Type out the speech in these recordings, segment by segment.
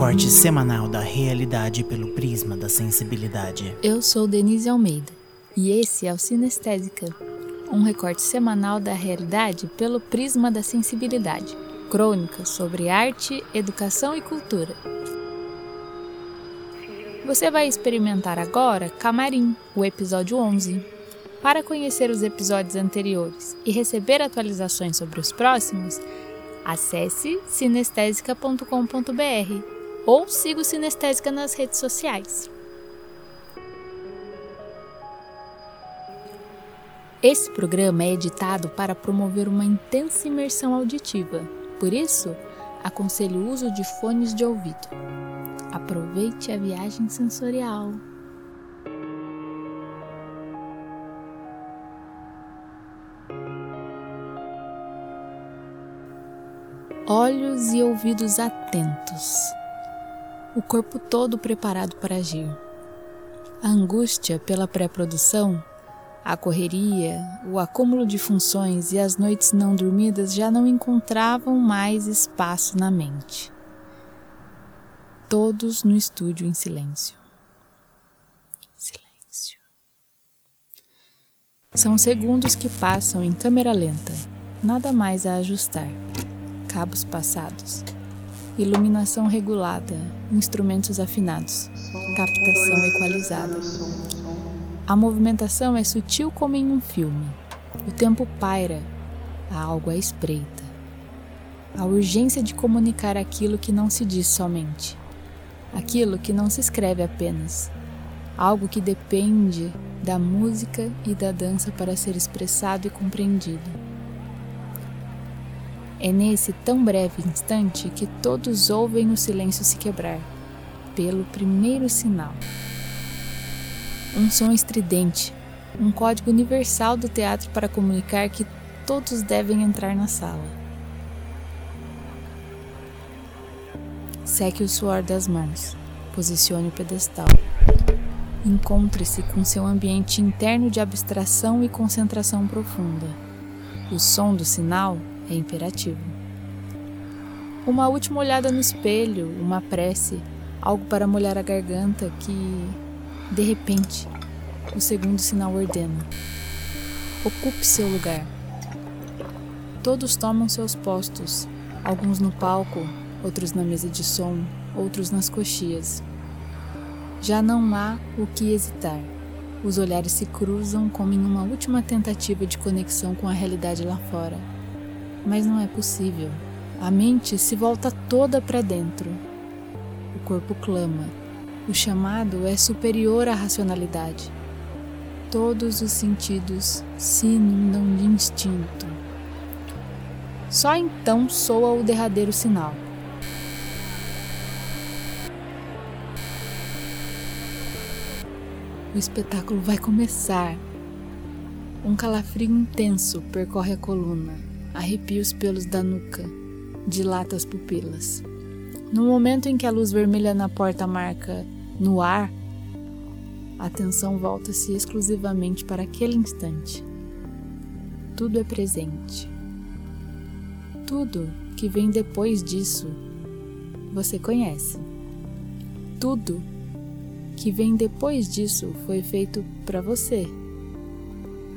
recorte semanal da realidade pelo prisma da sensibilidade. Eu sou Denise Almeida e esse é o Sinestésica, um recorte semanal da realidade pelo prisma da sensibilidade. Crônica sobre arte, educação e cultura. Você vai experimentar agora Camarim, o episódio 11. Para conhecer os episódios anteriores e receber atualizações sobre os próximos, Acesse sinestesica.com.br ou siga o Sinestésica nas redes sociais. Esse programa é editado para promover uma intensa imersão auditiva, por isso, aconselho o uso de fones de ouvido. Aproveite a viagem sensorial. olhos e ouvidos atentos, o corpo todo preparado para agir. A angústia pela pré-produção, a correria, o acúmulo de funções e as noites não dormidas já não encontravam mais espaço na mente. Todos no estúdio em silêncio. Silêncio. São segundos que passam em câmera lenta, nada mais a ajustar cabos passados, iluminação regulada, instrumentos afinados, captação equalizada. A movimentação é sutil como em um filme. O tempo paira, há algo à espreita. A urgência de comunicar aquilo que não se diz somente, aquilo que não se escreve apenas, algo que depende da música e da dança para ser expressado e compreendido. É nesse tão breve instante que todos ouvem o silêncio se quebrar, pelo primeiro sinal. Um som estridente, um código universal do teatro para comunicar que todos devem entrar na sala. Seque o suor das mãos, posicione o pedestal. Encontre-se com seu ambiente interno de abstração e concentração profunda. O som do sinal é imperativo. Uma última olhada no espelho, uma prece, algo para molhar a garganta que, de repente, o segundo sinal ordena: ocupe seu lugar. Todos tomam seus postos, alguns no palco, outros na mesa de som, outros nas coxias. Já não há o que hesitar. Os olhares se cruzam como em uma última tentativa de conexão com a realidade lá fora. Mas não é possível. A mente se volta toda para dentro. O corpo clama. O chamado é superior à racionalidade. Todos os sentidos se inundam de instinto. Só então soa o derradeiro sinal. O espetáculo vai começar. Um calafrio intenso percorre a coluna arrepia os pelos da nuca, dilata as pupilas. No momento em que a luz vermelha na porta marca no ar, a atenção volta-se exclusivamente para aquele instante. Tudo é presente. Tudo que vem depois disso, você conhece. Tudo que vem depois disso foi feito para você.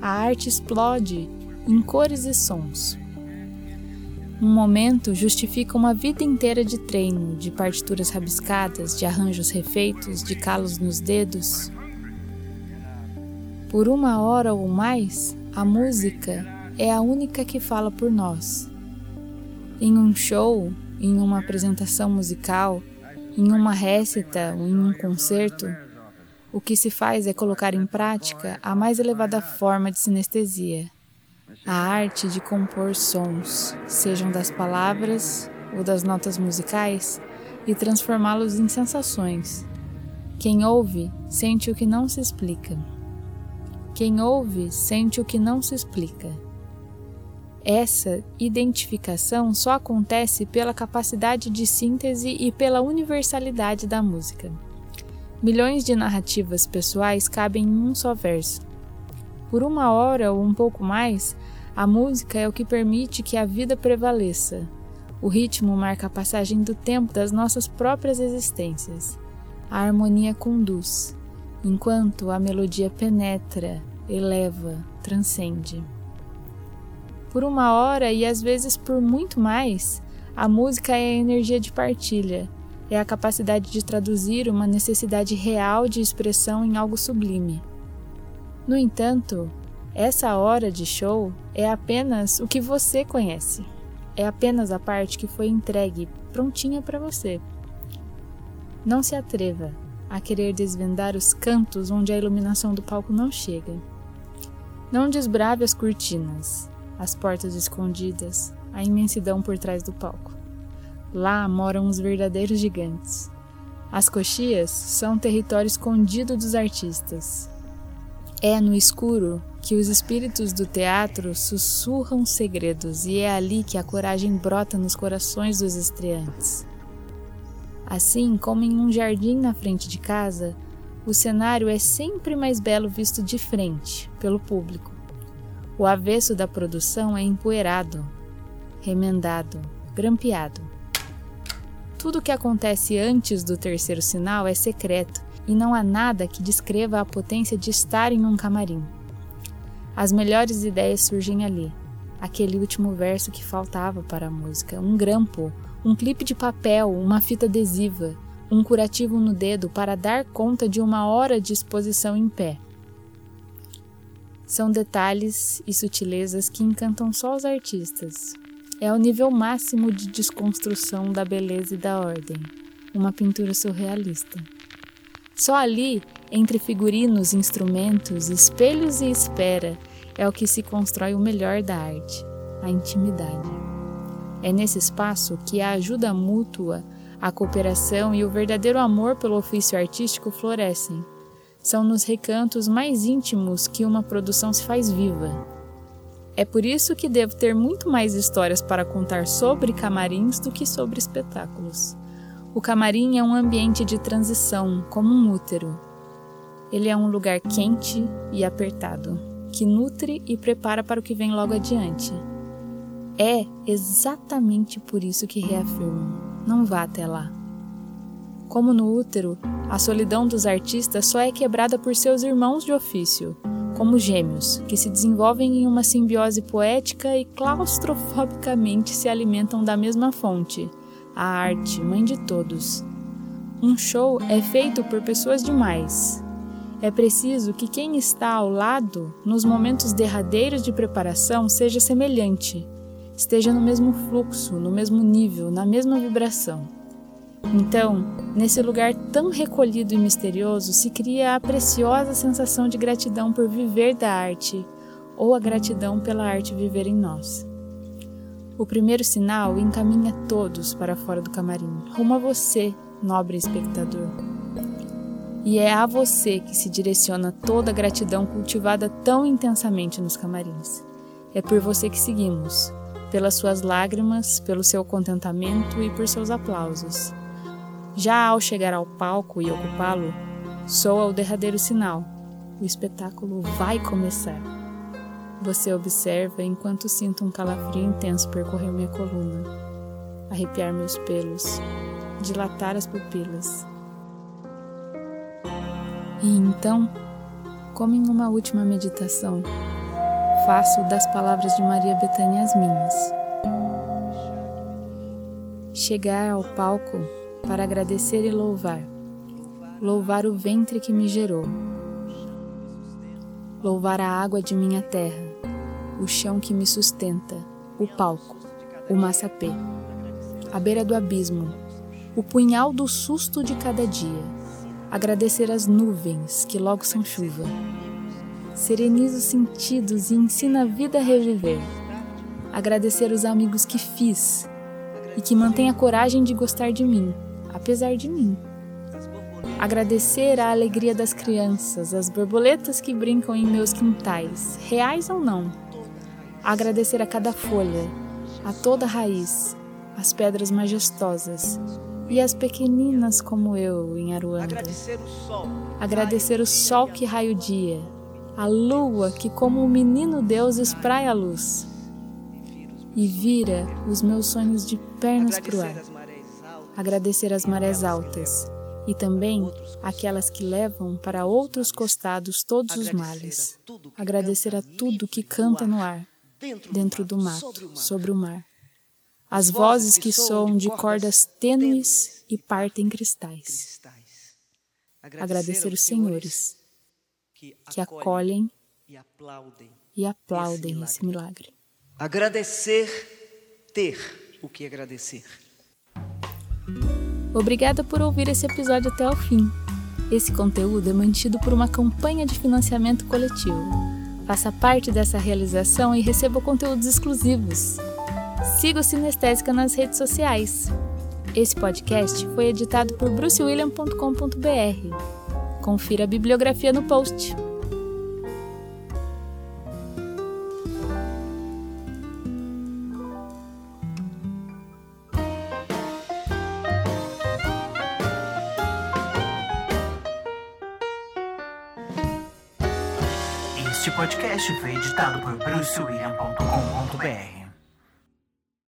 A arte explode em cores e sons. Um momento justifica uma vida inteira de treino, de partituras rabiscadas, de arranjos refeitos, de calos nos dedos. Por uma hora ou mais, a música é a única que fala por nós. Em um show, em uma apresentação musical, em uma récita ou em um concerto, o que se faz é colocar em prática a mais elevada forma de sinestesia a arte de compor sons, sejam das palavras ou das notas musicais, e transformá-los em sensações. Quem ouve sente o que não se explica. Quem ouve sente o que não se explica. Essa identificação só acontece pela capacidade de síntese e pela universalidade da música. Milhões de narrativas pessoais cabem em um só verso. Por uma hora ou um pouco mais, a música é o que permite que a vida prevaleça. O ritmo marca a passagem do tempo das nossas próprias existências. A harmonia conduz, enquanto a melodia penetra, eleva, transcende. Por uma hora e às vezes por muito mais, a música é a energia de partilha, é a capacidade de traduzir uma necessidade real de expressão em algo sublime. No entanto, essa hora de show é apenas o que você conhece. É apenas a parte que foi entregue, prontinha para você. Não se atreva a querer desvendar os cantos onde a iluminação do palco não chega. Não desbrave as cortinas, as portas escondidas, a imensidão por trás do palco. Lá moram os verdadeiros gigantes. As coxias são território escondido dos artistas. É no escuro que os espíritos do teatro sussurram segredos e é ali que a coragem brota nos corações dos estreantes. Assim como em um jardim na frente de casa, o cenário é sempre mais belo visto de frente, pelo público. O avesso da produção é empoeirado, remendado, grampeado. Tudo o que acontece antes do terceiro sinal é secreto e não há nada que descreva a potência de estar em um camarim. As melhores ideias surgem ali. Aquele último verso que faltava para a música, um grampo, um clipe de papel, uma fita adesiva, um curativo no dedo para dar conta de uma hora de exposição em pé. São detalhes e sutilezas que encantam só os artistas. É o nível máximo de desconstrução da beleza e da ordem, uma pintura surrealista. Só ali, entre figurinos, instrumentos, espelhos e espera, é o que se constrói o melhor da arte, a intimidade. É nesse espaço que a ajuda mútua, a cooperação e o verdadeiro amor pelo ofício artístico florescem, são nos recantos mais íntimos que uma produção se faz viva. É por isso que devo ter muito mais histórias para contar sobre camarins do que sobre espetáculos. O camarim é um ambiente de transição, como um útero. Ele é um lugar quente e apertado, que nutre e prepara para o que vem logo adiante. É exatamente por isso que reafirmo: não vá até lá. Como no útero, a solidão dos artistas só é quebrada por seus irmãos de ofício, como gêmeos, que se desenvolvem em uma simbiose poética e claustrofobicamente se alimentam da mesma fonte, a arte, mãe de todos. Um show é feito por pessoas demais. É preciso que quem está ao lado, nos momentos derradeiros de preparação, seja semelhante, esteja no mesmo fluxo, no mesmo nível, na mesma vibração. Então, nesse lugar tão recolhido e misterioso, se cria a preciosa sensação de gratidão por viver da arte, ou a gratidão pela arte viver em nós. O primeiro sinal encaminha todos para fora do camarim, rumo a você, nobre espectador. E é a você que se direciona toda a gratidão cultivada tão intensamente nos camarins. É por você que seguimos, pelas suas lágrimas, pelo seu contentamento e por seus aplausos. Já ao chegar ao palco e ocupá-lo, soa o derradeiro sinal. O espetáculo vai começar. Você observa enquanto sinto um calafrio intenso percorrer minha coluna, arrepiar meus pelos, dilatar as pupilas. E então, como em uma última meditação, faço das palavras de Maria Bethânia as minhas. Chegar ao palco para agradecer e louvar. Louvar o ventre que me gerou. Louvar a água de minha terra, o chão que me sustenta, o palco, o massapê, a beira do abismo, o punhal do susto de cada dia. Agradecer as nuvens que logo são chuva. Sereniza os sentidos e ensina a vida a reviver. Agradecer os amigos que fiz e que mantêm a coragem de gostar de mim apesar de mim. Agradecer a alegria das crianças, as borboletas que brincam em meus quintais, reais ou não. Agradecer a cada folha, a toda raiz, as pedras majestosas e as pequeninas como eu em Aruanda. Agradecer o sol, Agradecer o sol que raia o dia, a lua que como um menino Deus espraia a luz. e vira os meus sonhos de pernas para o ar. Agradecer as marés altas e também aquelas que levam para outros costados todos os males. Agradecer a tudo que canta no ar, dentro do mato, sobre o mar. As vozes que soam de cordas tênues e partem cristais. Agradecer os senhores que acolhem e aplaudem esse milagre. Agradecer, ter o que agradecer. Obrigada por ouvir esse episódio até o fim. Esse conteúdo é mantido por uma campanha de financiamento coletivo. Faça parte dessa realização e receba conteúdos exclusivos. Siga o Sinestésica nas redes sociais. Esse podcast foi editado por brucewilliam.com.br. Confira a bibliografia no post. Este podcast foi editado por brucewilliam.com.br.